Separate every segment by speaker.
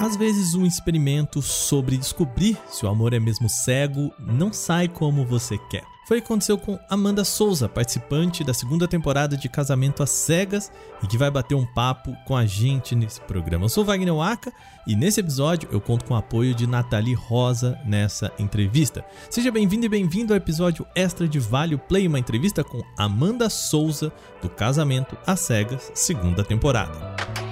Speaker 1: Às vezes, um experimento sobre descobrir se o amor é mesmo cego não sai como você quer. Foi o que aconteceu com Amanda Souza, participante da segunda temporada de Casamento às Cegas e que vai bater um papo com a gente nesse programa. Eu sou Wagner Waka e nesse episódio eu conto com o apoio de Nathalie Rosa nessa entrevista. Seja bem-vindo e bem-vindo ao episódio extra de Vale Play, uma entrevista com Amanda Souza do Casamento às Cegas, segunda temporada.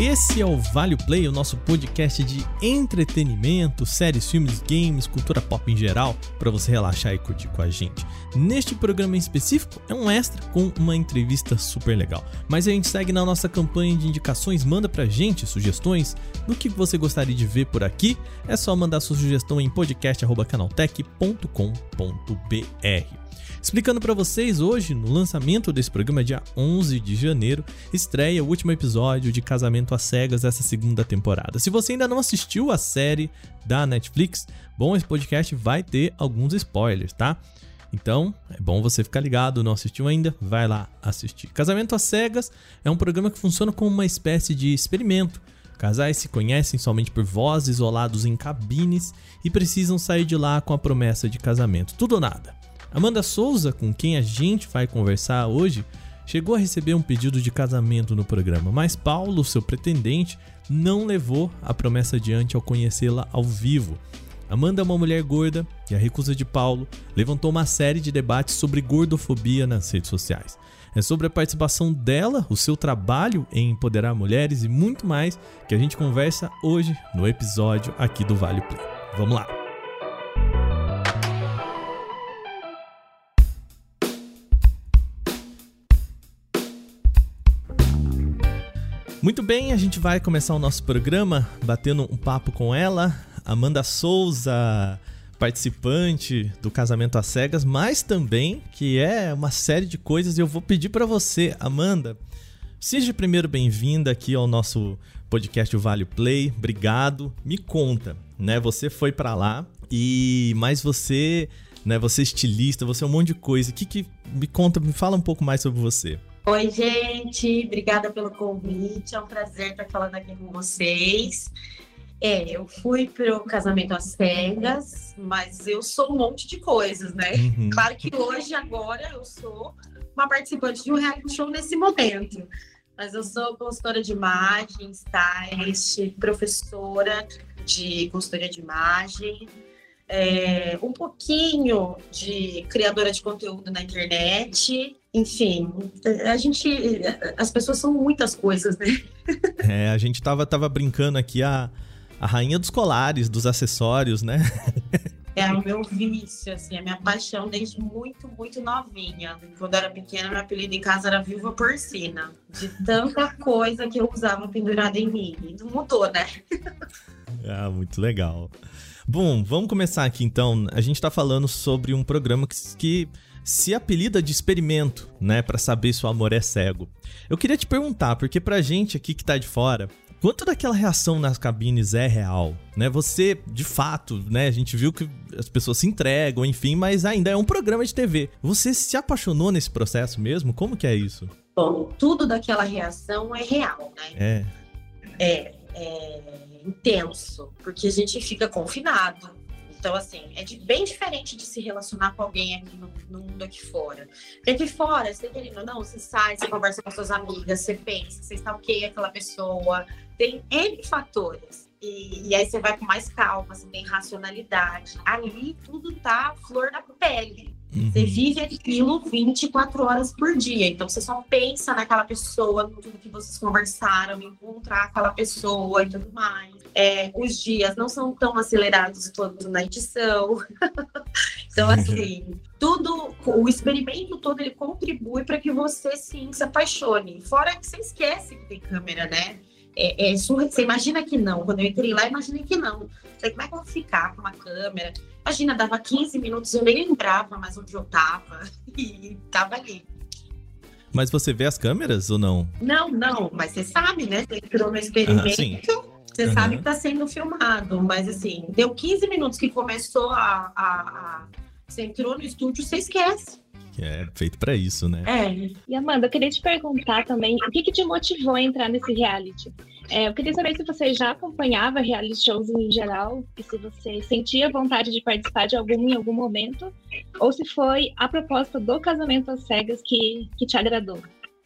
Speaker 1: Esse é o Vale Play, o nosso podcast de entretenimento, séries, filmes, games, cultura pop em geral, para você relaxar e curtir com a gente. Neste programa em específico é um extra com uma entrevista super legal. Mas a gente segue na nossa campanha de indicações, manda pra gente sugestões do que você gostaria de ver por aqui. É só mandar sua sugestão em podcast@canaltech.com.br. Explicando para vocês hoje, no lançamento desse programa, dia 11 de janeiro, estreia o último episódio de Casamento às Cegas dessa segunda temporada. Se você ainda não assistiu a série da Netflix, bom, esse podcast vai ter alguns spoilers, tá? Então, é bom você ficar ligado, não assistiu ainda, vai lá assistir. Casamento às Cegas é um programa que funciona como uma espécie de experimento. Casais se conhecem somente por voz, isolados em cabines e precisam sair de lá com a promessa de casamento. Tudo ou nada. Amanda Souza, com quem a gente vai conversar hoje, chegou a receber um pedido de casamento no programa, mas Paulo, seu pretendente, não levou a promessa adiante ao conhecê-la ao vivo. Amanda é uma mulher gorda e a recusa de Paulo levantou uma série de debates sobre gordofobia nas redes sociais. É sobre a participação dela, o seu trabalho em empoderar mulheres e muito mais que a gente conversa hoje no episódio aqui do Vale Play. Vamos lá! Muito bem, a gente vai começar o nosso programa batendo um papo com ela, Amanda Souza, participante do Casamento às Cegas, mas também que é uma série de coisas e eu vou pedir para você, Amanda, seja primeiro bem-vinda aqui ao nosso podcast Vale Play. Obrigado. Me conta, né? Você foi para lá e mas você, né, você é estilista, você é um monte de coisa. Que que me conta, me fala um pouco mais sobre você.
Speaker 2: Oi, gente, obrigada pelo convite. É um prazer estar falando aqui com vocês. É, eu fui para o casamento às cegas, mas eu sou um monte de coisas, né? Uhum. Claro que hoje, agora, eu sou uma participante de um reality show nesse momento. Mas eu sou consultora de imagem, stylist, professora de consultoria de imagem, é, um pouquinho de criadora de conteúdo na internet enfim, a gente. As pessoas são muitas coisas, né?
Speaker 1: É, a gente tava, tava brincando aqui a, a rainha dos colares, dos acessórios, né?
Speaker 2: É o meu vício, assim, a minha paixão desde muito, muito novinha. Quando eu era pequena, meu apelido em casa era Viva Porcina. De tanta coisa que eu usava pendurada em mim. Não mudou, né?
Speaker 1: Ah, muito legal. Bom, vamos começar aqui então. A gente tá falando sobre um programa que, que se apelida de experimento, né, para saber se o amor é cego. Eu queria te perguntar, porque pra gente aqui que tá de fora, quanto daquela reação nas cabines é real, né? Você, de fato, né, a gente viu que as pessoas se entregam, enfim, mas ainda é um programa de TV. Você se apaixonou nesse processo mesmo? Como que é isso?
Speaker 2: Bom, tudo daquela reação é real, né?
Speaker 1: É.
Speaker 2: É, é intenso, porque a gente fica confinado, então, assim, é de, bem diferente de se relacionar com alguém aqui no, no mundo aqui fora. Porque aqui fora, você querendo ou não, você sai, você conversa com suas amigas, você pensa, você está ok aquela pessoa. Tem N fatores. E, e, aí você vai com mais calma, você tem racionalidade. Ali tudo tá flor da pele. Uhum. Você vive aquilo 24 horas por dia. Então você só pensa naquela pessoa, no tudo que vocês conversaram, encontrar aquela pessoa e tudo mais. É, os dias não são tão acelerados todos na edição. então, assim, tudo, o experimento todo ele contribui para que você sim se apaixone. Fora que você esquece que tem câmera, né? É, é Você imagina que não. Quando eu entrei lá, imaginei que não. Falei, como é que eu vou ficar com uma câmera? Imagina, dava 15 minutos, eu nem lembrava mais onde eu tava. E tava ali.
Speaker 1: Mas você vê as câmeras ou não?
Speaker 2: Não, não. Mas você sabe, né? Você entrou no experimento. Ah, você uhum. sabe que está sendo filmado, mas assim, deu 15 minutos que começou a, a, a, Você entrou no estúdio, você esquece.
Speaker 1: É feito para isso, né?
Speaker 2: É.
Speaker 3: E Amanda, eu queria te perguntar também, o que, que te motivou a entrar nesse reality? É, eu queria saber se você já acompanhava reality shows em geral e se você sentia vontade de participar de algum em algum momento, ou se foi a proposta do casamento às cegas que, que te agradou.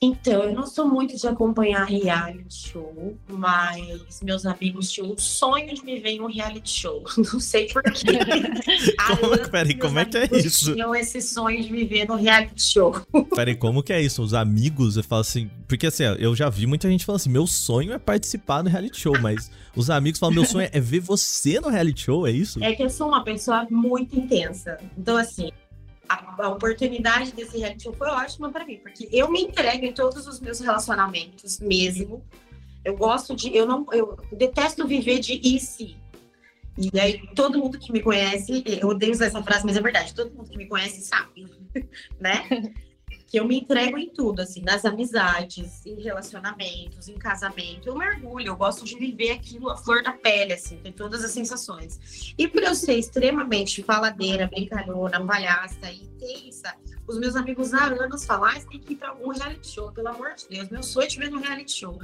Speaker 2: Então, eu não sou muito de acompanhar reality show, mas meus amigos tinham um sonho de me ver em um reality show. Não sei porquê.
Speaker 1: como, peraí, como é que é isso?
Speaker 2: tinham esse sonho de me ver no reality show.
Speaker 1: Peraí, como que é isso? Os amigos, eu falo assim. Porque assim, eu já vi muita gente falando assim: meu sonho é participar do reality show, mas os amigos falam: meu sonho é ver você no reality show, é isso?
Speaker 2: É que eu sou uma pessoa muito intensa. Então, assim, a, a, oportunidade desse reality show foi ótima para mim, porque eu me entrego em todos os meus relacionamentos mesmo. Eu gosto de, eu não, eu detesto viver de e se. E aí todo mundo que me conhece, eu odeio usar essa frase, mas é verdade, todo mundo que me conhece sabe, né? Que eu me entrego em tudo, assim, nas amizades, em relacionamentos, em casamento. Eu mergulho, eu gosto de viver aquilo a flor da pele, assim, tem todas as sensações. E por eu ser extremamente faladeira, brincalhona, palhaça e intensa, os meus amigos há anos falam, ah, tem que ir para algum reality show, pelo amor de Deus, meu sonho é te ver no reality show.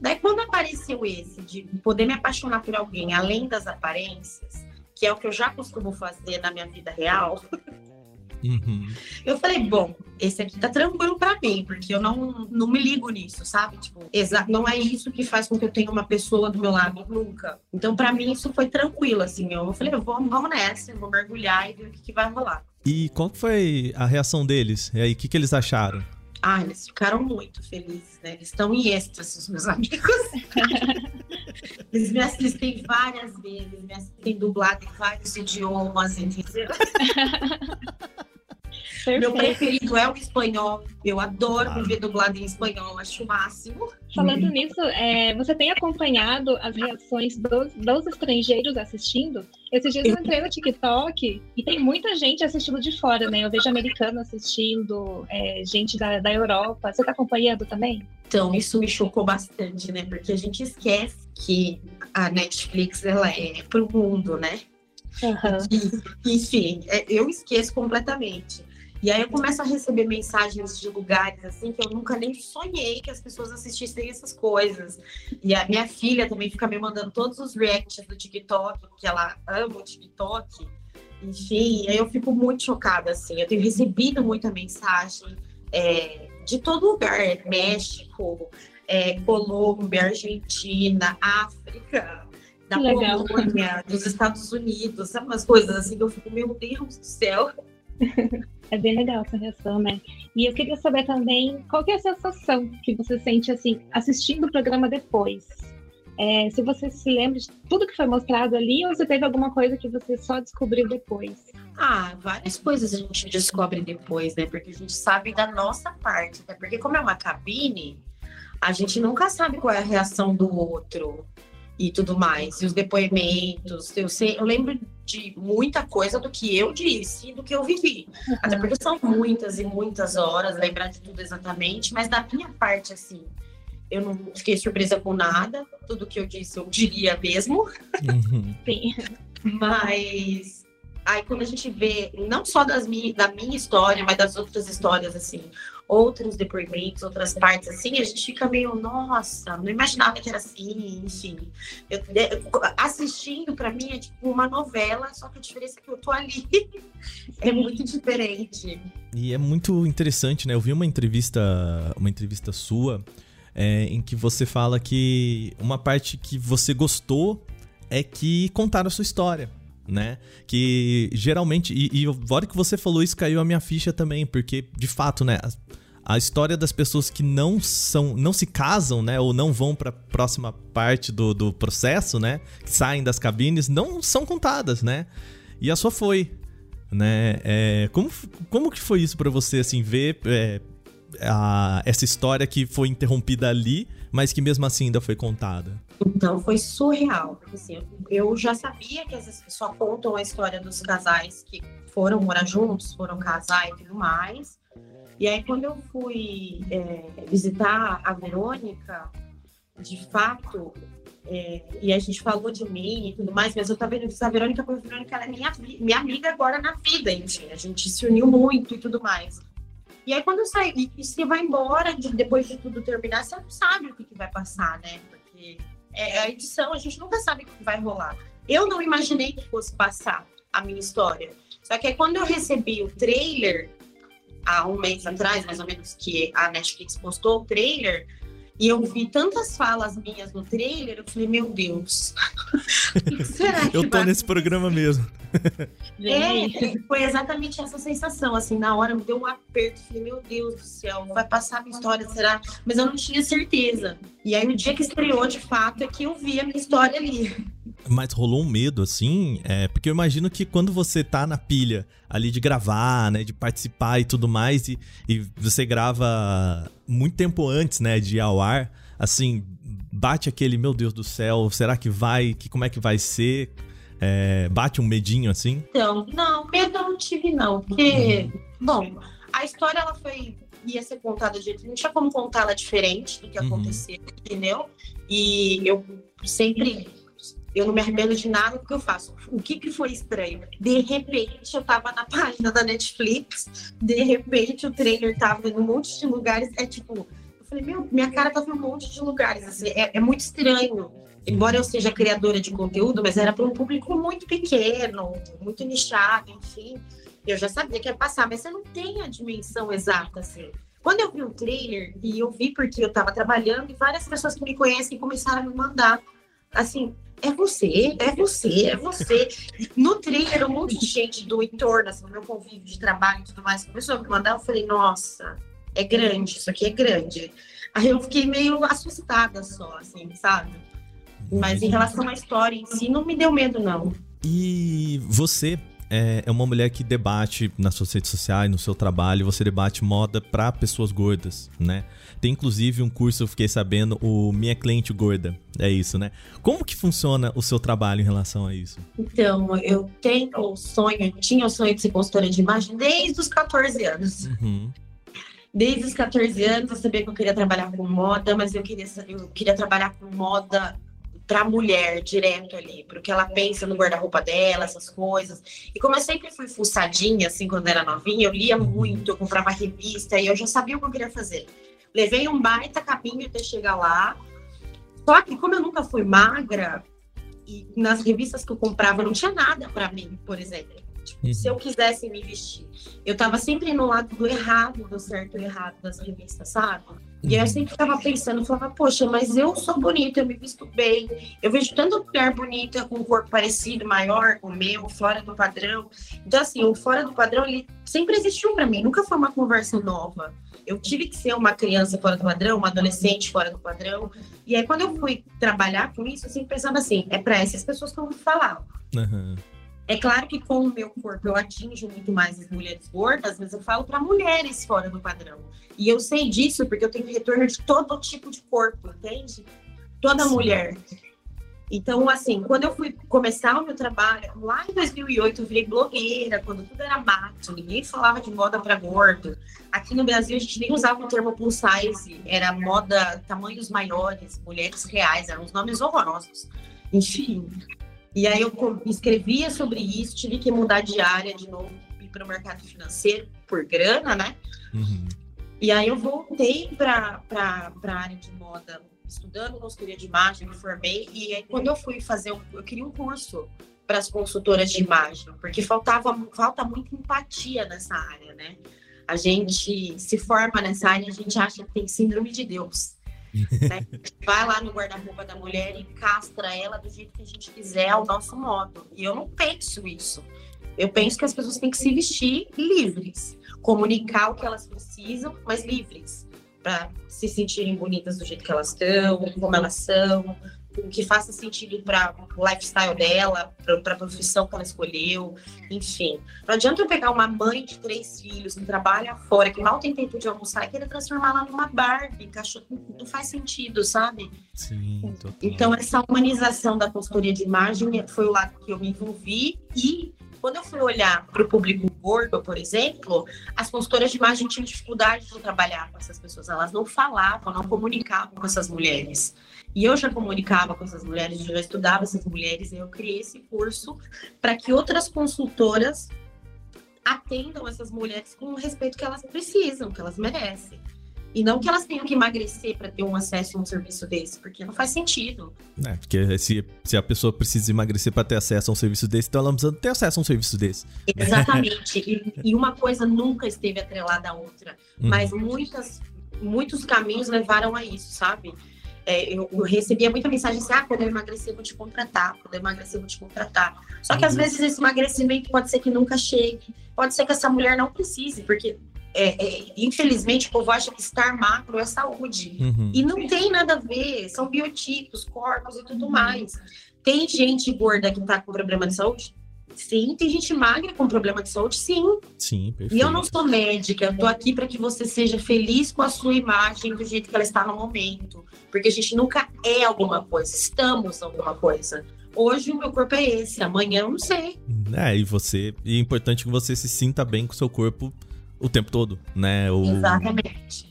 Speaker 2: Daí, quando apareceu esse, de poder me apaixonar por alguém além das aparências, que é o que eu já costumo fazer na minha vida real,
Speaker 1: Uhum.
Speaker 2: Eu falei, bom, esse aqui tá tranquilo para mim, porque eu não, não me ligo nisso, sabe? Tipo, não é isso que faz com que eu tenha uma pessoa do meu lado nunca. Então, para mim, isso foi tranquilo, assim. Eu falei, vamos, vamos nessa, vou mergulhar e ver o que, que vai rolar.
Speaker 1: E qual foi a reação deles? E aí, o que, que eles acharam?
Speaker 2: Ah, eles ficaram muito felizes, né? Eles estão em êxtase, os meus amigos. eles me assistem várias vezes, me assistem dublado em vários idiomas, entendeu? Perfeito. Meu preferido é o espanhol. Eu adoro ah. ver dublado em espanhol, acho o máximo.
Speaker 3: Falando nisso, é, você tem acompanhado as reações dos, dos estrangeiros assistindo? Esses dias eu entrei no TikTok e tem muita gente assistindo de fora, né? Eu vejo americano assistindo, é, gente da, da Europa. Você tá acompanhando também?
Speaker 2: Então, isso me chocou bastante, né? Porque a gente esquece que a Netflix ela é pro mundo, né?
Speaker 3: Uhum.
Speaker 2: E, enfim, é, eu esqueço completamente. E aí eu começo a receber mensagens de lugares assim que eu nunca nem sonhei que as pessoas assistissem essas coisas. E a minha filha também fica me mandando todos os reacts do TikTok, que ela ama o TikTok. Enfim, aí eu fico muito chocada, assim. Eu tenho recebido muita mensagem é, de todo lugar, México, é, Colômbia, Argentina, África, da Polônia, dos Estados Unidos, sabe umas coisas assim que eu fico, meu Deus do céu.
Speaker 3: É bem legal essa reação, né? E eu queria saber também qual é a sensação que você sente assim assistindo o programa depois. É, se você se lembra de tudo que foi mostrado ali ou se teve alguma coisa que você só descobriu depois?
Speaker 2: Ah, várias coisas a gente descobre depois, né? Porque a gente sabe da nossa parte, né? Porque como é uma cabine, a gente nunca sabe qual é a reação do outro e tudo mais, e os depoimentos. Eu sei, eu lembro de muita coisa do que eu disse e do que eu vivi. Uhum. Até porque são muitas e muitas horas, lembrar de tudo exatamente, mas da minha parte, assim, eu não fiquei surpresa com nada. Tudo que eu disse eu diria mesmo.
Speaker 1: Uhum.
Speaker 3: Sim.
Speaker 2: Mas aí quando a gente vê, não só das mi da minha história, mas das outras histórias, assim, outros depoimentos, outras partes assim, a gente fica meio, nossa, não imaginava que era assim, enfim. Eu, assistindo, para mim, é tipo uma novela, só que a diferença é que eu tô ali. é muito diferente.
Speaker 1: E é muito interessante, né? Eu vi uma entrevista, uma entrevista sua, é, em que você fala que uma parte que você gostou é que contaram a sua história né? Que geralmente, e, e que você falou isso, caiu a minha ficha também, porque de fato, né? A, história das pessoas que não são, não se casam, né? Ou não vão para a próxima parte do, do processo, né? Que saem das cabines, não são contadas, né? E a sua foi, né? É, como, como que foi isso para você, assim, ver é, a, essa história que foi interrompida ali, mas que mesmo assim ainda foi contada?
Speaker 2: Então foi surreal, porque assim, eu já sabia que as só contam a história dos casais que foram morar juntos, foram casar e tudo mais. E aí quando eu fui é, visitar a Verônica, de fato, é, e a gente falou de mim e tudo mais, mas eu tava vendo a Verônica, porque a Verônica ela é minha, minha amiga agora na vida, enfim, a gente se uniu muito e tudo mais. E aí, quando sai, e você vai embora, de, depois de tudo terminar, você não sabe o que, que vai passar, né? Porque é a edição, a gente nunca sabe o que vai rolar. Eu não imaginei que fosse passar a minha história. Só que aí, quando eu recebi o trailer, há um mês atrás, mais ou menos, que a Netflix postou o trailer, e eu vi tantas falas minhas no trailer, eu falei, meu Deus.
Speaker 1: será que eu tô nesse programa mesmo.
Speaker 2: É, foi exatamente essa sensação, assim, na hora me deu um aperto, falei, meu Deus do céu, vai passar a minha história, será? Mas eu não tinha certeza. E aí, no dia que estreou, de fato, é que eu vi a minha história ali.
Speaker 1: Mas rolou um medo, assim? É, porque eu imagino que quando você tá na pilha ali de gravar, né? De participar e tudo mais, e, e você grava muito tempo antes, né? De ir ao ar, assim, bate aquele, meu Deus do céu, será que vai? Que, como é que vai ser? É, bate um medinho assim?
Speaker 2: Então, não, medo eu não tive, não. Porque, uhum. bom, a história ela foi. ia ser contada de jeito. Não tinha como contar ela diferente do que uhum. aconteceu, entendeu? E eu sempre eu não me arrependo de nada do que eu faço. O que, que foi estranho? De repente, eu tava na página da Netflix, de repente o trailer tava em um monte de lugares. É tipo, eu falei, meu, minha cara tava em um monte de lugares. Assim, é, é muito estranho. Embora eu seja criadora de conteúdo, mas era para um público muito pequeno, muito nichado, enfim. Eu já sabia que ia passar, mas você não tem a dimensão exata, assim. Quando eu vi o trailer, e eu vi porque eu estava trabalhando, e várias pessoas que me conhecem começaram a me mandar, assim, é você, é você, é você. No trailer, um monte de gente do entorno, assim, meu convívio de trabalho e tudo mais, começou a me mandar, eu falei, nossa, é grande, isso aqui é grande. Aí eu fiquei meio assustada só, assim, sabe? Mas em relação à história em si, não me deu medo, não.
Speaker 1: E você é, é uma mulher que debate nas suas redes sociais, no seu trabalho, você debate moda para pessoas gordas, né? Tem inclusive um curso, eu fiquei sabendo, o Minha Cliente Gorda. É isso, né? Como que funciona o seu trabalho em relação a isso?
Speaker 2: Então, eu tenho o sonho, tinha o sonho de ser consultora de imagem desde os 14 anos. Uhum. Desde os 14 anos eu sabia que eu queria trabalhar com moda, mas eu queria, eu queria trabalhar com moda para a mulher direto ali, porque ela pensa no guarda-roupa dela, essas coisas. E como eu sempre fui fuçadinha, assim, quando era novinha, eu lia muito, eu comprava revista e eu já sabia o que eu queria fazer. Levei um baita caminho até chegar lá. Só que como eu nunca fui magra, e nas revistas que eu comprava não tinha nada para mim, por exemplo. Tipo, uhum. Se eu quisesse me vestir, eu tava sempre no lado do errado, do certo e errado das revistas, sabe? E eu sempre ficava pensando, falava, poxa, mas eu sou bonita, eu me visto bem. Eu vejo tanta mulher bonita com um corpo parecido, maior com o meu, fora do padrão. Então, assim, o fora do padrão, ele sempre existiu para mim, nunca foi uma conversa nova. Eu tive que ser uma criança fora do padrão, uma adolescente fora do padrão. E aí, quando eu fui trabalhar com isso, eu sempre pensava assim, é para essas pessoas que eu vou falar. Uhum. É claro que com o meu corpo eu atinjo muito mais as mulheres gordas, mas eu falo para mulheres fora do padrão. E eu sei disso porque eu tenho retorno de todo tipo de corpo, entende? Toda Sim. mulher. Então, assim, quando eu fui começar o meu trabalho, lá em 2008, eu virei blogueira, quando tudo era mato, ninguém falava de moda para gordo. Aqui no Brasil, a gente nem usava o termo plus size, era moda tamanhos maiores, mulheres reais, eram uns nomes horrorosos. Enfim, e aí eu escrevia sobre isso, tive que mudar de área de novo, ir para o mercado financeiro por grana, né? Uhum. E aí eu voltei para a área de moda, estudando consultoria de imagem, me formei. E aí quando eu fui fazer, um, eu queria um curso para as consultoras de imagem, porque faltava falta muita empatia nessa área, né? A gente se forma nessa área, a gente acha que tem síndrome de Deus. Né? Vai lá no guarda-roupa da mulher e castra ela do jeito que a gente quiser, ao nosso modo. E eu não penso isso. Eu penso que as pessoas têm que se vestir livres, comunicar o que elas precisam, mas livres, para se sentirem bonitas do jeito que elas estão, como elas são, que faça sentido para o lifestyle dela, para a profissão que ela escolheu, enfim. Não adianta eu pegar uma mãe de três filhos que trabalha fora, que mal tem tempo de almoçar, e querer transformá-la numa Barbie, cachorro, não faz sentido, sabe?
Speaker 1: Sim,
Speaker 2: total. Então, essa humanização da consultoria de imagem foi o lado que eu me envolvi e quando eu fui olhar para o público gordo, por exemplo, as consultoras de imagem tinham dificuldade de trabalhar com essas pessoas. Elas não falavam, não comunicavam com essas mulheres. E eu já comunicava com essas mulheres, eu já estudava essas mulheres, eu criei esse curso para que outras consultoras atendam essas mulheres com o respeito que elas precisam, que elas merecem. E não que elas tenham que emagrecer para ter um acesso a um serviço desse, porque não faz sentido.
Speaker 1: É, porque se, se a pessoa precisa emagrecer para ter acesso a um serviço desse, então ela precisa ter acesso a um serviço desse.
Speaker 2: Exatamente. e, e, uma coisa nunca esteve atrelada à outra. Uhum. Mas muitas, muitos caminhos levaram a isso, sabe? É, eu, eu, recebia muita mensagem assim: ah, quando eu emagrecer, eu vou te contratar. Quando eu emagrecer, vou te contratar. Só que uhum. às vezes esse emagrecimento pode ser que nunca chegue. Pode ser que essa mulher não precise, porque é, é, infelizmente, o povo acha que estar magro é saúde. Uhum. E não tem nada a ver, são biotipos, corpos e tudo mais. Tem gente gorda que está com problema de saúde? Sim. Tem gente magra com problema de saúde? Sim.
Speaker 1: Sim, perfeito.
Speaker 2: E eu não sou médica, eu tô aqui para que você seja feliz com a sua imagem do jeito que ela está no momento. Porque a gente nunca é alguma coisa, estamos alguma coisa. Hoje o meu corpo é esse, amanhã eu não sei.
Speaker 1: É, e você. E é importante que você se sinta bem com o seu corpo o tempo todo, né?
Speaker 2: O, Exatamente.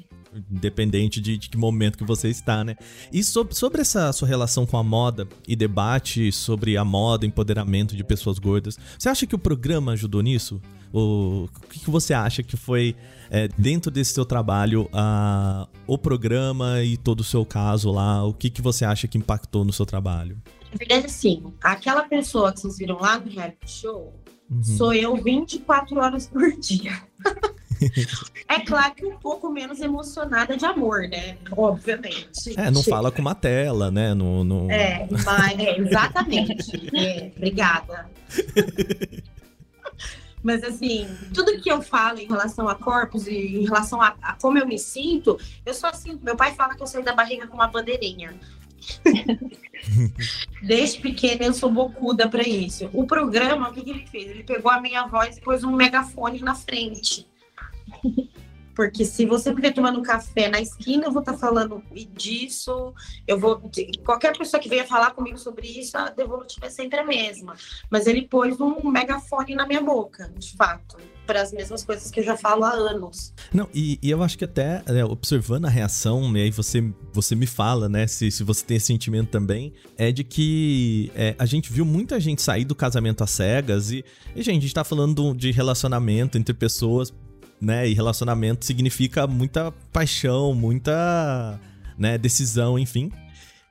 Speaker 1: Independente de, de, que momento que você está, né? E sobre, sobre essa sua relação com a moda e debate sobre a moda, empoderamento de pessoas gordas, você acha que o programa ajudou nisso? O, o que, que você acha que foi, é, dentro desse seu trabalho, a, o programa e todo o seu caso lá, o que, que você acha que impactou no seu trabalho?
Speaker 2: Na verdade, assim, aquela pessoa que vocês viram lá no reality show, uhum. sou eu 24 horas por dia. é claro que um pouco menos emocionada de amor, né? Obviamente.
Speaker 1: É, não fala com uma tela, né? No, no...
Speaker 2: É, mas, é, exatamente. É, obrigada. Mas assim, tudo que eu falo em relação a corpos e em relação a, a, como eu me sinto, eu sou assim. Meu pai fala que eu saí da barriga com uma bandeirinha. Desde pequena eu sou bocuda para isso. O programa, o que, que ele fez? Ele pegou a minha voz e pôs um megafone na frente. Porque se você me ver tomando café na esquina, eu vou estar tá falando disso, eu vou. Qualquer pessoa que venha falar comigo sobre isso, a devolutiva é sempre a mesma. Mas ele pôs um megafone na minha boca, de fato para as mesmas coisas que eu já falo há anos.
Speaker 1: Não, e, e eu acho que até é, observando a reação, e aí você, você me fala, né, se, se você tem esse sentimento também, é de que é, a gente viu muita gente sair do casamento às cegas e, e gente, a gente tá falando de relacionamento entre pessoas né? E relacionamento significa muita paixão, muita né, decisão, enfim.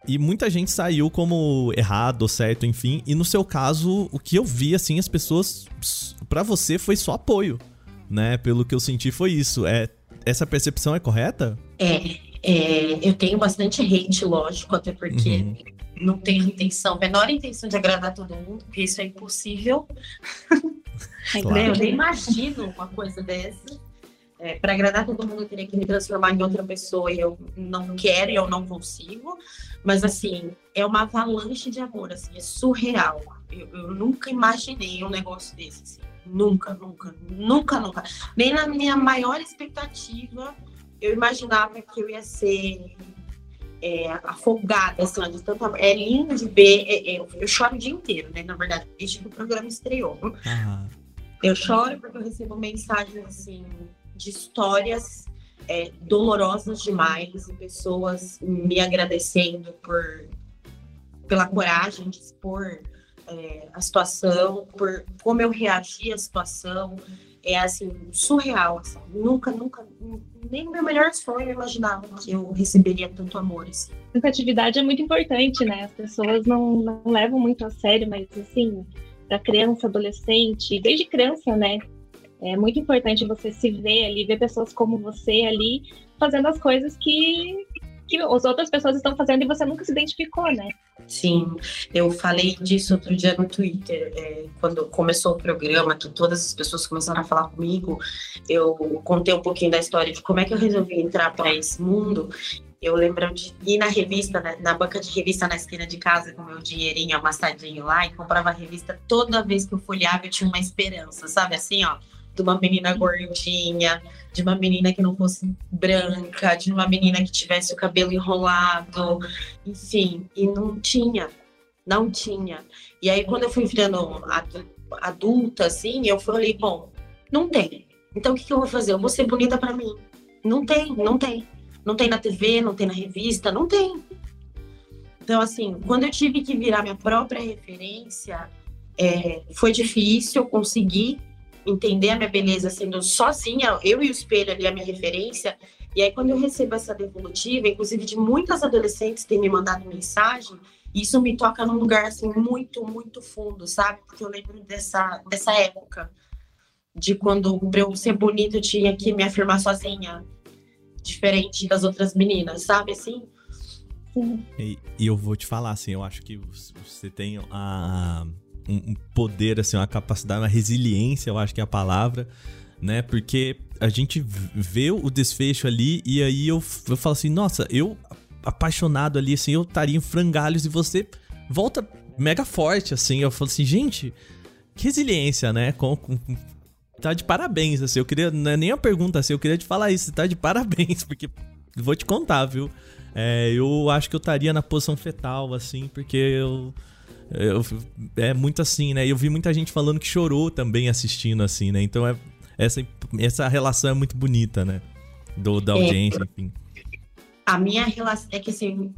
Speaker 1: E muita gente saiu como errado ou certo, enfim. E no seu caso, o que eu vi, assim, as pessoas. para você foi só apoio, né? Pelo que eu senti foi isso. É, essa percepção é correta?
Speaker 2: É, é eu tenho bastante hate, lógico, até porque uhum. não tenho intenção, menor intenção de agradar todo mundo, porque isso é impossível. Claro. Eu nem imagino uma coisa dessa. É, para agradar todo mundo, eu teria que me transformar em outra pessoa e eu não quero e eu não consigo. Mas, assim, é uma avalanche de amor, assim, é surreal. Eu, eu nunca imaginei um negócio desse, assim. Nunca, nunca, nunca, nunca. Nem na minha maior expectativa eu imaginava que eu ia ser é, afogada, assim, de tanto amor. É lindo de ver. É, é, eu choro o dia inteiro, né? Na verdade, desde que o programa estreou. Uhum. Eu choro porque eu recebo mensagens assim de histórias é, dolorosas demais e pessoas me agradecendo por pela coragem de expor é, a situação, por como eu reagi à situação. É assim, surreal. Assim. Nunca, nunca, nem no meu melhor sonho eu imaginava que eu receberia tanto amor. Assim.
Speaker 3: Atividade é muito importante, né? As pessoas não, não levam muito a sério, mas assim, da criança, adolescente, desde criança, né? É muito importante você se ver ali, ver pessoas como você ali, fazendo as coisas que, que as outras pessoas estão fazendo e você nunca se identificou, né?
Speaker 2: Sim, eu falei disso outro dia no Twitter, é, quando começou o programa, que todas as pessoas começaram a falar comigo, eu contei um pouquinho da história de como é que eu resolvi entrar para esse mundo eu lembro de ir na revista, na, na, banca de revista na esquina de casa com meu dinheirinho amassadinho lá e comprava a revista. Toda vez que eu folheava, eu tinha uma esperança, sabe? Assim, ó, de uma menina gordinha, de uma menina que não fosse branca, de uma menina que tivesse o cabelo enrolado, enfim, e não tinha, não tinha. E aí, quando eu fui virando adulta, assim, eu falei, bom, não tem. Então, o que, que eu vou fazer? Eu vou ser bonita para mim. Não tem, não tem. Não tem na TV, não tem na revista, não tem. Então, assim, quando eu tive que virar minha própria referência, é, foi difícil, eu entender a minha beleza sendo sozinha, eu e o espelho ali, a minha referência. E aí, quando eu recebo essa devolutiva, inclusive de muitas adolescentes têm me mandado mensagem, isso me toca num lugar assim muito, muito fundo, sabe? Porque eu lembro dessa, dessa época de quando para eu ser bonita eu tinha que me afirmar sozinha, diferente das outras meninas, sabe assim?
Speaker 1: E, e, eu vou te falar assim, eu acho que você tem a, um poder assim, uma capacidade, uma resiliência, eu acho que é a palavra, né? Porque a gente vê o desfecho ali e aí eu, eu falo assim, nossa, eu apaixonado ali, assim, eu estaria em frangalhos e você volta mega forte, assim. Eu falo assim, gente, que resiliência, né? Com, com, tá de parabéns, assim. Eu queria, não é nem a pergunta assim, eu queria te falar isso, tá de parabéns, porque vou te contar, viu? É, eu acho que eu estaria na posição fetal, assim, porque eu, eu. É muito assim, né? Eu vi muita gente falando que chorou também assistindo, assim, né? Então é, essa, essa relação é muito bonita, né? Do, da é. audiência, é. enfim
Speaker 2: a minha relação é que assim,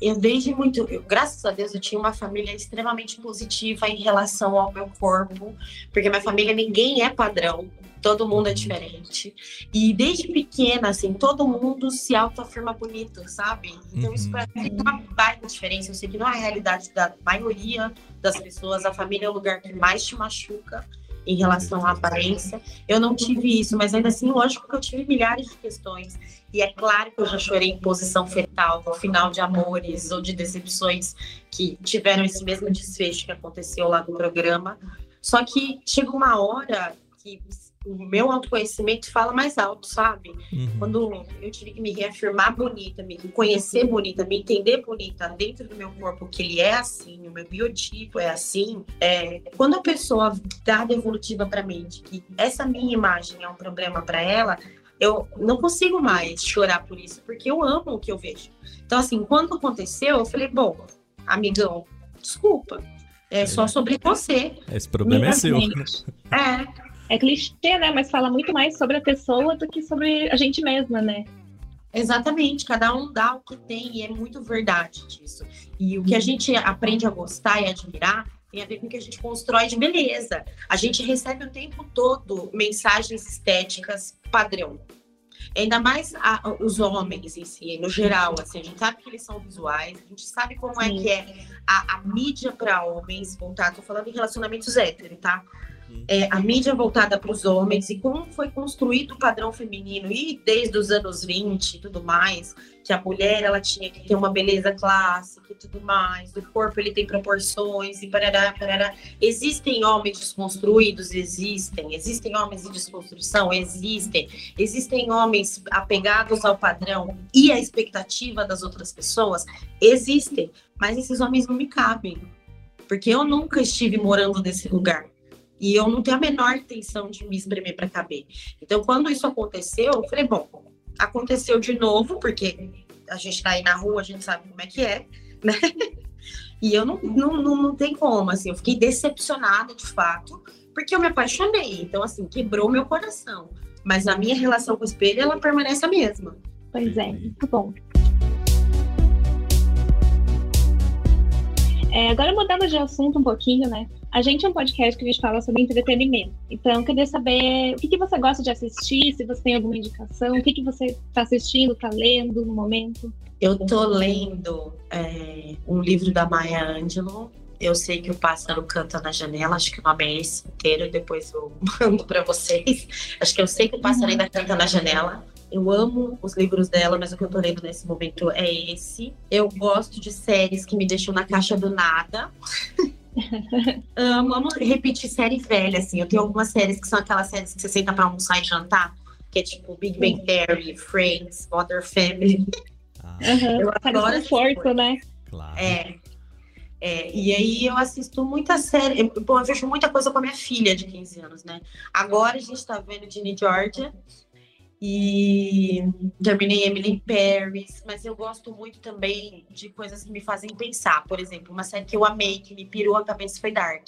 Speaker 2: eu desde muito, eu, graças a Deus, eu tinha uma família extremamente positiva em relação ao meu corpo, porque minha família ninguém é padrão, todo mundo é diferente. E desde pequena, assim, todo mundo se autoafirma bonito, sabe? Então uhum. isso mim é uma baita diferença. Eu sei que não é a realidade da maioria das pessoas, a família é o lugar que mais te machuca em relação à aparência. Eu não tive isso, mas ainda assim, lógico que eu tive milhares de questões. E é claro que eu já chorei em posição fetal no final de amores ou de decepções que tiveram esse mesmo desfecho que aconteceu lá no programa. Só que chega uma hora que o meu autoconhecimento fala mais alto, sabe? Uhum. Quando eu tive que me reafirmar bonita, me conhecer bonita, me entender bonita dentro do meu corpo, que ele é assim, o meu biotipo é assim, é, quando a pessoa dá a devolutiva para mim de que essa minha imagem é um problema para ela, eu não consigo mais chorar por isso, porque eu amo o que eu vejo. Então, assim, quando aconteceu, eu falei, bom, amigão, desculpa, é só sobre você.
Speaker 1: Esse problema é seu.
Speaker 3: É, é clichê, né? Mas fala muito mais sobre a pessoa do que sobre a gente mesma, né?
Speaker 2: Exatamente, cada um dá o que tem e é muito verdade disso. E o que a gente aprende a gostar e admirar tem a ver com o que a gente constrói de beleza. A gente recebe o tempo todo mensagens estéticas padrão. Ainda mais a, os homens em si, no geral, assim, a gente sabe que eles são visuais, a gente sabe como é Sim. é que é a, a mídia para homens voltar. Tô falando em relacionamentos héteros, tá? É, a mídia voltada para os homens e como foi construído o padrão feminino e desde os anos 20 e tudo mais, que a mulher ela tinha que ter uma beleza clássica e tudo mais, o corpo ele tem proporções e parará, parará. Existem homens desconstruídos? Existem. Existem homens em desconstrução? Existem. Existem homens apegados ao padrão e à expectativa das outras pessoas? Existem. Mas esses homens não me cabem. Porque eu nunca estive morando nesse lugar. E eu não tenho a menor intenção de me espremer para caber. Então, quando isso aconteceu, eu falei, bom, aconteceu de novo, porque a gente tá aí na rua, a gente sabe como é que é, né? E eu não, não, não, não tem como, assim, eu fiquei decepcionada de fato, porque eu me apaixonei. Então, assim, quebrou meu coração. Mas a minha relação com o espelho, ela permanece a mesma.
Speaker 3: Pois é, muito bom. É, agora mudando de assunto um pouquinho, né? A gente é um podcast que a gente fala sobre entretenimento. Então, eu queria saber o que, que você gosta de assistir, se você tem alguma indicação, o que, que você está assistindo, está lendo no momento.
Speaker 2: Eu estou lendo é, um livro da Maya Angelou. Eu sei que o pássaro canta na janela, acho que o nome é esse inteiro, depois eu mando para vocês. Acho que eu sei que o pássaro ainda canta na janela. Eu amo os livros dela, mas o que eu tô lendo nesse momento é esse. Eu gosto de séries que me deixam na caixa do nada. amo, amo repetir série velha, assim. Eu tenho algumas séries que são aquelas séries que você senta pra almoçar e jantar, que é tipo Big Bang Theory, Friends, Mother Family.
Speaker 3: Ah. Uhum. Eu adoro conforto, né?
Speaker 2: Claro. É. É, e aí eu assisto muita série, bom, eu vejo muita coisa com a minha filha de 15 anos, né? Agora a gente tá vendo Ginny Georgia e terminei Emily Paris, mas eu gosto muito também de coisas que me fazem pensar. Por exemplo, uma série que eu amei, que me pirou a cabeça foi Dark.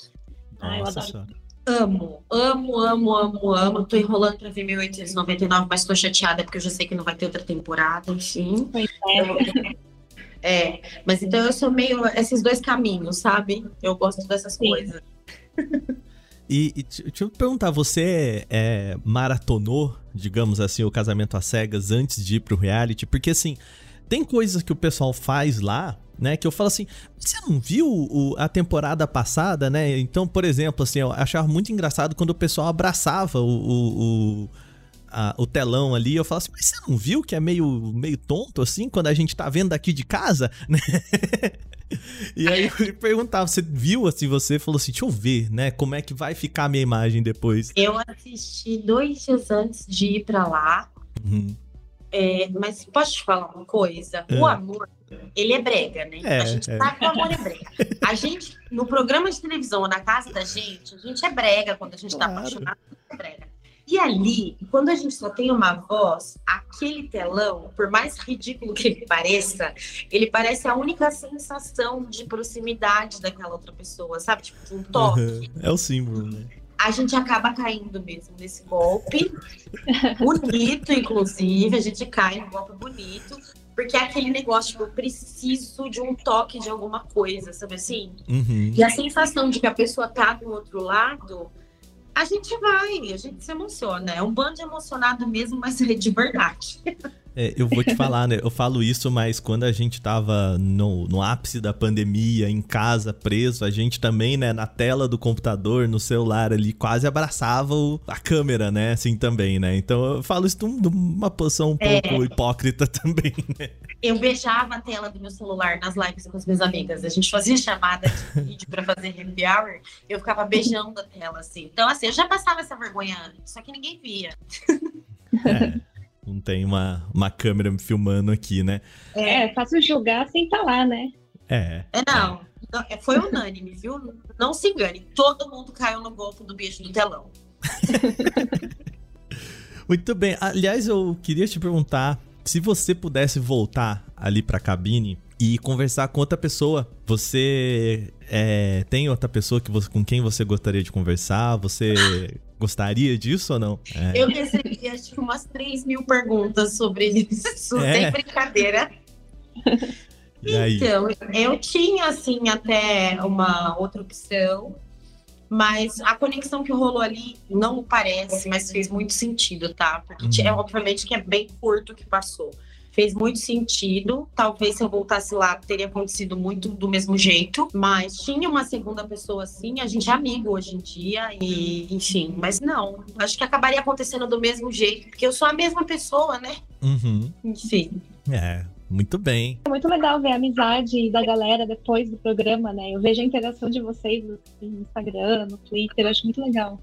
Speaker 3: Ah, eu adoro.
Speaker 2: Amo, amo, amo, amo, amo. Tô enrolando pra ver 1899, mas tô chateada porque eu já sei que não vai ter outra temporada, enfim. É. é, mas então eu sou meio esses dois caminhos, sabe? Eu gosto dessas Sim. coisas.
Speaker 1: E, E, e deixa eu perguntar, você é, maratonou, digamos assim, o casamento às cegas antes de ir pro reality? Porque assim, tem coisas que o pessoal faz lá, né? Que eu falo assim, você não viu o, a temporada passada, né? Então, por exemplo, assim, eu achava muito engraçado quando o pessoal abraçava o, o, o, a, o telão ali. Eu falo assim, mas você não viu que é meio, meio tonto assim quando a gente tá vendo daqui de casa, né? E aí eu perguntava, você viu assim, você falou assim, deixa eu ver, né? Como é que vai ficar a minha imagem depois?
Speaker 2: Eu assisti dois dias antes de ir pra lá.
Speaker 1: Uhum.
Speaker 2: É, mas posso te falar uma coisa?
Speaker 1: É.
Speaker 2: O amor, ele é brega, né?
Speaker 1: É,
Speaker 2: a gente
Speaker 1: é.
Speaker 2: sabe que o amor é brega. A gente, no programa de televisão, na casa da gente, a gente é brega quando a gente tá
Speaker 1: Claro.
Speaker 2: apaixonado, é brega. E ali, quando a gente só tem uma voz, aquele telão, por mais ridículo que ele pareça, ele parece a única sensação de proximidade daquela outra pessoa, sabe? Tipo, de um toque
Speaker 1: Uhum. É o símbolo, né?
Speaker 2: a gente acaba caindo mesmo nesse golpe. bonito, inclusive, a gente cai no golpe bonito. Porque é aquele negócio, tipo, eu preciso de um toque de alguma coisa, sabe assim?
Speaker 1: Uhum.
Speaker 2: E a sensação de que a pessoa tá do outro lado, a gente vai, a gente se emociona. É um bando emocionado mesmo, mas é de verdade.
Speaker 1: É, eu vou te falar, né? Eu falo isso, mas quando a gente tava no, no ápice da pandemia, em casa, preso, a gente também, né, na tela do computador, no celular ali, quase abraçava o- a câmera, né? Assim também, né? Então eu falo isso de um- uma posição um
Speaker 2: É.
Speaker 1: pouco hipócrita também, né?
Speaker 2: Eu beijava a tela do meu celular nas lives com as minhas amigas. A gente fazia chamada de vídeo pra fazer happy hour. Eu ficava beijando a tela, assim. Então, assim, eu já passava essa vergonha antes, só que ninguém via.
Speaker 1: É, não tem uma, uma câmera me filmando aqui, né?
Speaker 3: É, fácil julgar sem falar, né?
Speaker 1: É.
Speaker 2: É, não. É, Foi unânime, viu? Não se engane. Todo mundo caiu no golpe do beijo do telão.
Speaker 1: Muito bem. Aliás, eu queria te perguntar se você pudesse voltar ali pra cabine e conversar com outra pessoa. Você é, tem outra pessoa que você- com quem você gostaria de conversar? Você gostaria disso ou não? É.
Speaker 2: Eu recebi acho que umas 3 mil perguntas sobre isso,
Speaker 1: É.
Speaker 2: sem brincadeira. Então, eu tinha, assim, até uma outra opção, mas a conexão que rolou ali não parece, mas fez muito sentido, tá? Porque
Speaker 1: Uhum.
Speaker 2: é obviamente que é bem curto o que passou. Fez muito sentido. Talvez se eu voltasse lá teria acontecido muito do mesmo jeito. Mas tinha uma segunda pessoa assim, a gente é amigo hoje em dia, e enfim, mas não. Acho que acabaria acontecendo do mesmo jeito, porque eu sou a mesma pessoa, né?
Speaker 1: Uhum.
Speaker 2: Enfim.
Speaker 1: É, muito bem.
Speaker 3: É muito legal ver a amizade da galera depois do programa, né? Eu vejo a interação de vocês no Instagram, no Twitter, eu acho muito legal.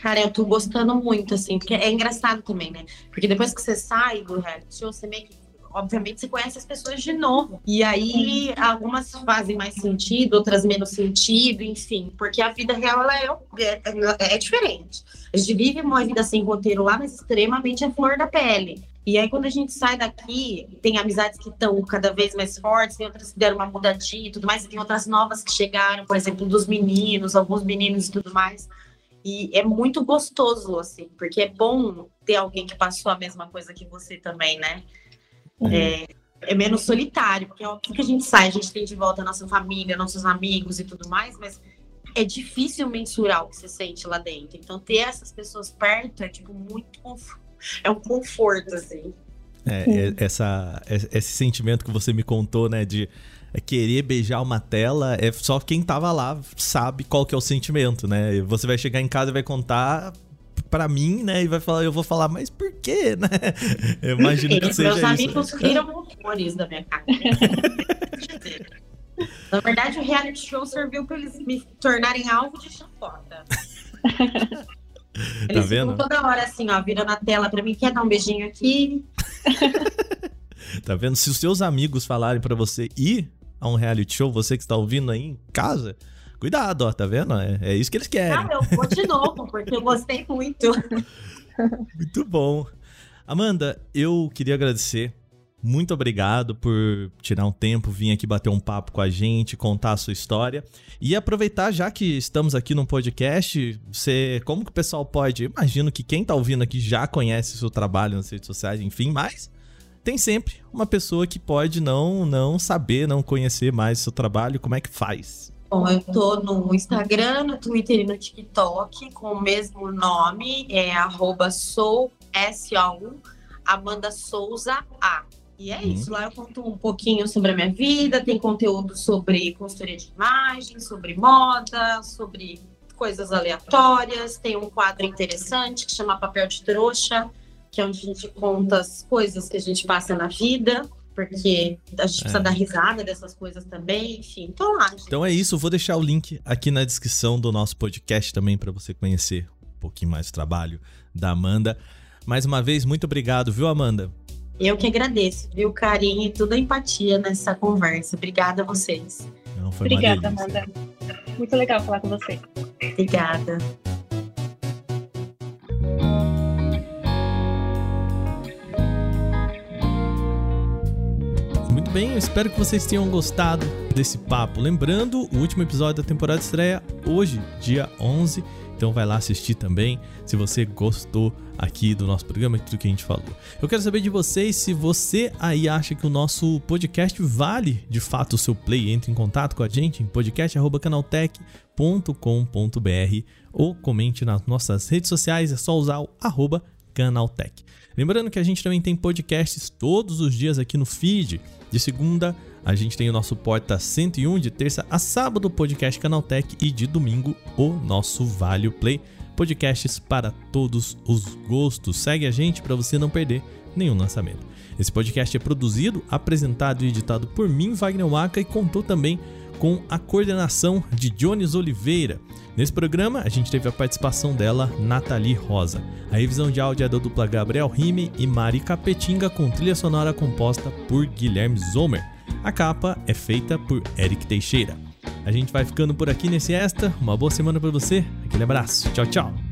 Speaker 2: Cara, eu tô gostando muito, assim, porque é engraçado também, né? Porque depois que você sai do reality show, você meio que. Obviamente você conhece as pessoas de novo. E aí, algumas fazem mais sentido, outras menos sentido, enfim. Porque a vida real, ela é, é, é diferente. A gente vive uma vida sem roteiro lá, mas extremamente a flor da pele. E aí, quando a gente sai daqui, tem amizades que estão cada vez mais fortes, tem outras que deram uma mudadinha e tudo mais, e tem outras novas que chegaram, por exemplo, dos meninos, alguns meninos e tudo mais. E é muito gostoso, assim, porque é bom ter alguém que passou a mesma coisa que você também, né? É, é menos solitário, porque é óbvio que a gente sai, a gente tem de volta a nossa família, nossos amigos e tudo mais, mas é difícil mensurar o que você sente lá dentro. Então, ter essas pessoas perto é, tipo, muito é um conforto, assim.
Speaker 1: É, é, essa, é- esse sentimento que você me contou, né, de querer beijar uma tela, é só quem tava lá sabe qual que é o sentimento, né? Você vai chegar em casa e vai contar pra mim, né, e vai falar, eu vou falar, mas por quê, né? Eu imagino que seja
Speaker 2: meus
Speaker 1: isso.
Speaker 2: amigos riram horrores da minha cara. Na verdade, o reality show serviu para eles me tornarem alvo de chafota. Eles
Speaker 1: vendo?
Speaker 2: ficam toda hora assim, ó, virando a tela pra mim, quer dar um beijinho aqui?
Speaker 1: Tá vendo? Se os seus amigos falarem pra você ir a um reality show, você que está ouvindo aí em casa, cuidado, ó, tá vendo? É, é isso que eles querem.
Speaker 2: Não, eu vou de novo, porque eu gostei muito.
Speaker 1: Muito bom. Amanda, eu queria agradecer. Muito obrigado por tirar um tempo, vir aqui bater um papo com a gente, contar a sua história. E aproveitar, já que estamos aqui num podcast, você, como que o pessoal pode. Imagino que quem tá ouvindo aqui já conhece o seu trabalho nas redes sociais, enfim, mas tem sempre uma pessoa que pode não, não saber, não conhecer mais o seu trabalho. Como é que faz?
Speaker 2: Bom, eu tô no Instagram, no Twitter e no TikTok com o mesmo nome, é arroba sou, S-O-U, Amanda Souza A. E é isso, lá eu conto um pouquinho sobre a minha vida, tem conteúdo sobre consultoria de imagem, sobre moda, sobre coisas aleatórias, tem um quadro interessante que chama Papel de Trouxa, que é onde a gente conta as coisas que a gente passa na vida porque a gente precisa é. dar risada dessas coisas também, enfim, tô lá. Gente.
Speaker 1: Então é isso, vou deixar o link aqui na descrição do nosso podcast também para você conhecer um pouquinho mais do trabalho da Amanda. Mais uma vez, muito obrigado, viu, Amanda?
Speaker 2: Eu que agradeço, viu, o carinho e toda a empatia nessa conversa. Obrigada a vocês.
Speaker 3: Não, foi Obrigada, Amanda. Muito legal falar com você.
Speaker 2: Obrigada.
Speaker 1: Bem, eu espero que vocês tenham gostado desse papo. Lembrando, o último episódio da temporada estreia hoje, dia 11. Então vai lá assistir também, se você gostou aqui do nosso programa, tudo que a gente falou. Eu quero saber de vocês se você aí acha que o nosso podcast vale de fato o seu play. Entre em contato com a gente em podcast.canaltech.com.br ou comente nas nossas redes sociais, é só usar o arroba Canaltech. Lembrando que a gente também tem podcasts todos os dias aqui no feed. De segunda, a gente tem o nosso Porta 101, de terça a sábado, o podcast Canaltech e de domingo, o nosso Vale Play. Podcasts para todos os gostos. Segue a gente para você não perder nenhum lançamento. Esse podcast é produzido, apresentado e editado por mim, Wagner Waka, e contou também com a coordenação de Jones Oliveira. Nesse programa, a gente teve a participação dela, Nathalie Rosa. A revisão de áudio é da dupla Gabriel Rime e Mari Capetinga, com trilha sonora composta por Guilherme Zomer. A capa é feita por Eric Teixeira. A gente vai ficando por aqui nesse Extra. Uma boa semana para você. Aquele abraço. Tchau, tchau.